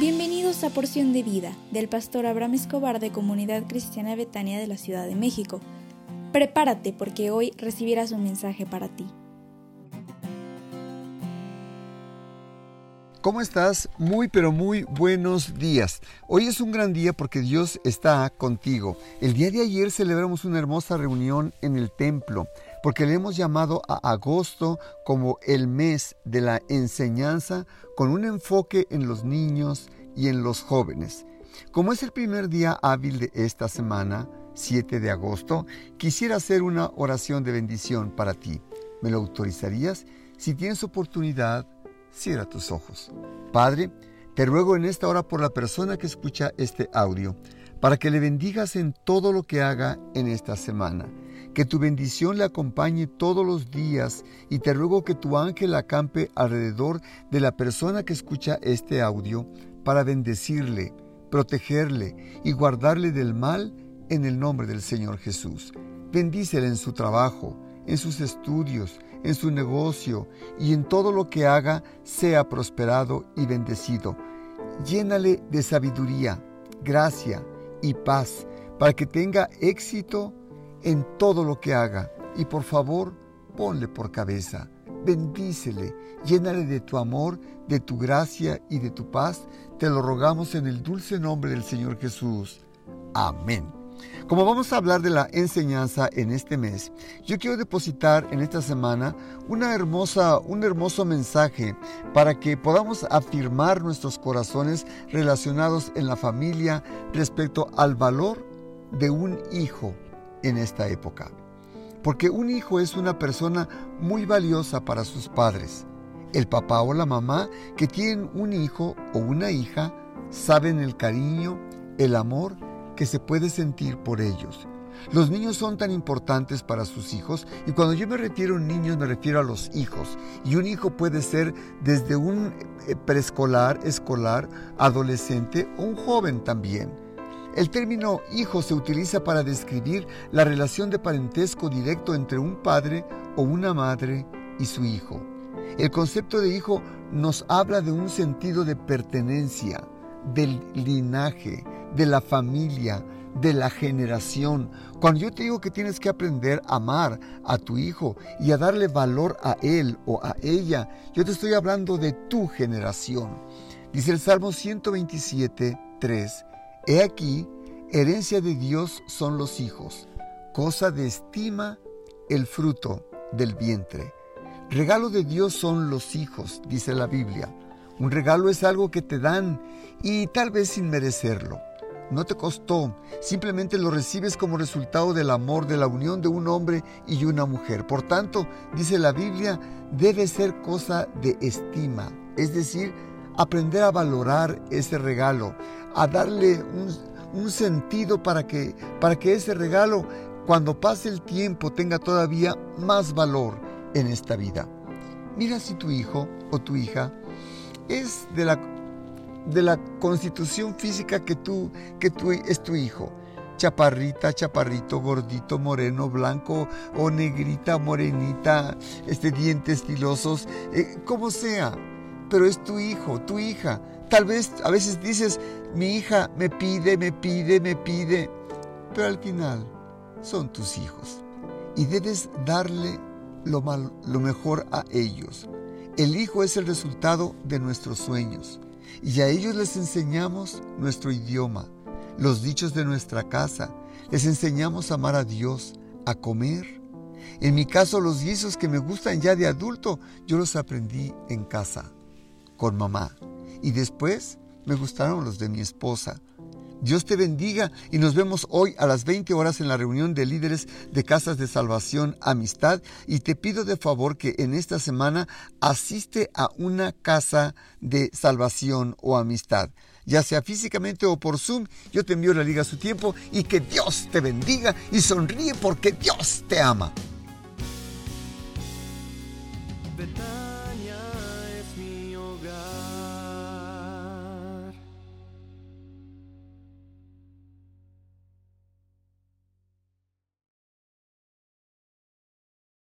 Bienvenidos a Porción de Vida del pastor Abraham Escobar de Comunidad Cristiana Betania de la Ciudad de México. Prepárate porque hoy recibirás un mensaje para ti. ¿Cómo estás? Muy pero muy buenos días. Hoy es un gran día porque Dios está contigo. El día de ayer celebramos una hermosa reunión en el templo porque le hemos llamado a agosto como el mes de la enseñanza con un enfoque en los niños y en los jóvenes. Como es el primer día hábil de esta semana, 7 de agosto, quisiera hacer una oración de bendición para ti. ¿Me lo autorizarías? Si tienes oportunidad, cierra tus ojos. Padre, te ruego en esta hora por la persona que escucha este audio, para que le bendigas en todo lo que haga en esta semana. Que tu bendición le acompañe todos los días y te ruego que tu ángel acampe alrededor de la persona que escucha este audio para bendecirle, protegerle y guardarle del mal en el nombre del Señor Jesús. Bendícele en su trabajo, en sus estudios, en su negocio y en todo lo que haga sea prosperado y bendecido. Llénale de sabiduría, gracia y paz para que tenga éxito en todo lo que haga. Y por favor, ponle por cabeza. Bendícele, llénale de tu amor, de tu gracia y de tu paz. Te lo rogamos en el dulce nombre del Señor Jesús. Amén. Como vamos a hablar de la enseñanza en este mes, yo quiero depositar en esta semana una hermosa, un hermoso mensaje para que podamos afirmar nuestros corazones relacionados en la familia respecto al valor de un hijo en esta época. Porque un hijo es una persona muy valiosa para sus padres. El papá o la mamá que tienen un hijo o una hija saben el cariño, el amor que se puede sentir por ellos. Los niños son tan importantes para sus hijos y cuando yo me refiero a niños me refiero a los hijos. Y un hijo puede ser desde un eh, preescolar, escolar, adolescente o un joven también. El término hijo se utiliza para describir la relación de parentesco directo entre un padre o una madre y su hijo. El concepto de hijo nos habla de un sentido de pertenencia, del linaje, de la familia, de la generación. Cuando yo te digo que tienes que aprender a amar a tu hijo y a darle valor a él o a ella, yo te estoy hablando de tu generación. Dice el Salmo 127, 3, He aquí, herencia de Dios son los hijos, cosa de estima el fruto del vientre. Regalo de Dios son los hijos, dice la Biblia. Un regalo es algo que te dan y tal vez sin merecerlo. No te costó, simplemente lo recibes como resultado del amor, de la unión de un hombre y una mujer. Por tanto, dice la Biblia, debe ser cosa de estima, es decir, aprender a valorar ese regalo, a darle un, sentido para que, para que ese regalo, cuando pase el tiempo, tenga todavía más valor en esta vida. Mira si tu hijo o tu hija es de la, de la constitución física que tú, que tú es tu hijo. Chaparrita, chaparrito, gordito, moreno, blanco o negrita, morenita, este, dientes filosos, eh, como sea. Pero es tu hijo, tu hija. Tal vez a veces dices, mi hija me pide, me pide, me pide. Pero al final son tus hijos. Y debes darle lo, lo mejor a ellos. El Hijo es el resultado de nuestros sueños y a ellos les enseñamos nuestro idioma, los dichos de nuestra casa, les enseñamos a amar a Dios, a comer. En mi caso, los guisos que me gustan ya de adulto, yo los aprendí en casa, con mamá. Y después me gustaron los de mi esposa. Dios te bendiga y nos vemos hoy a las 20 horas en la reunión de líderes de Casas de Salvación Amistad y te pido de favor que en esta semana asiste a una casa de salvación o amistad ya sea físicamente o por Zoom. Yo te envío la liga a su tiempo y que Dios te bendiga y sonríe porque Dios te ama.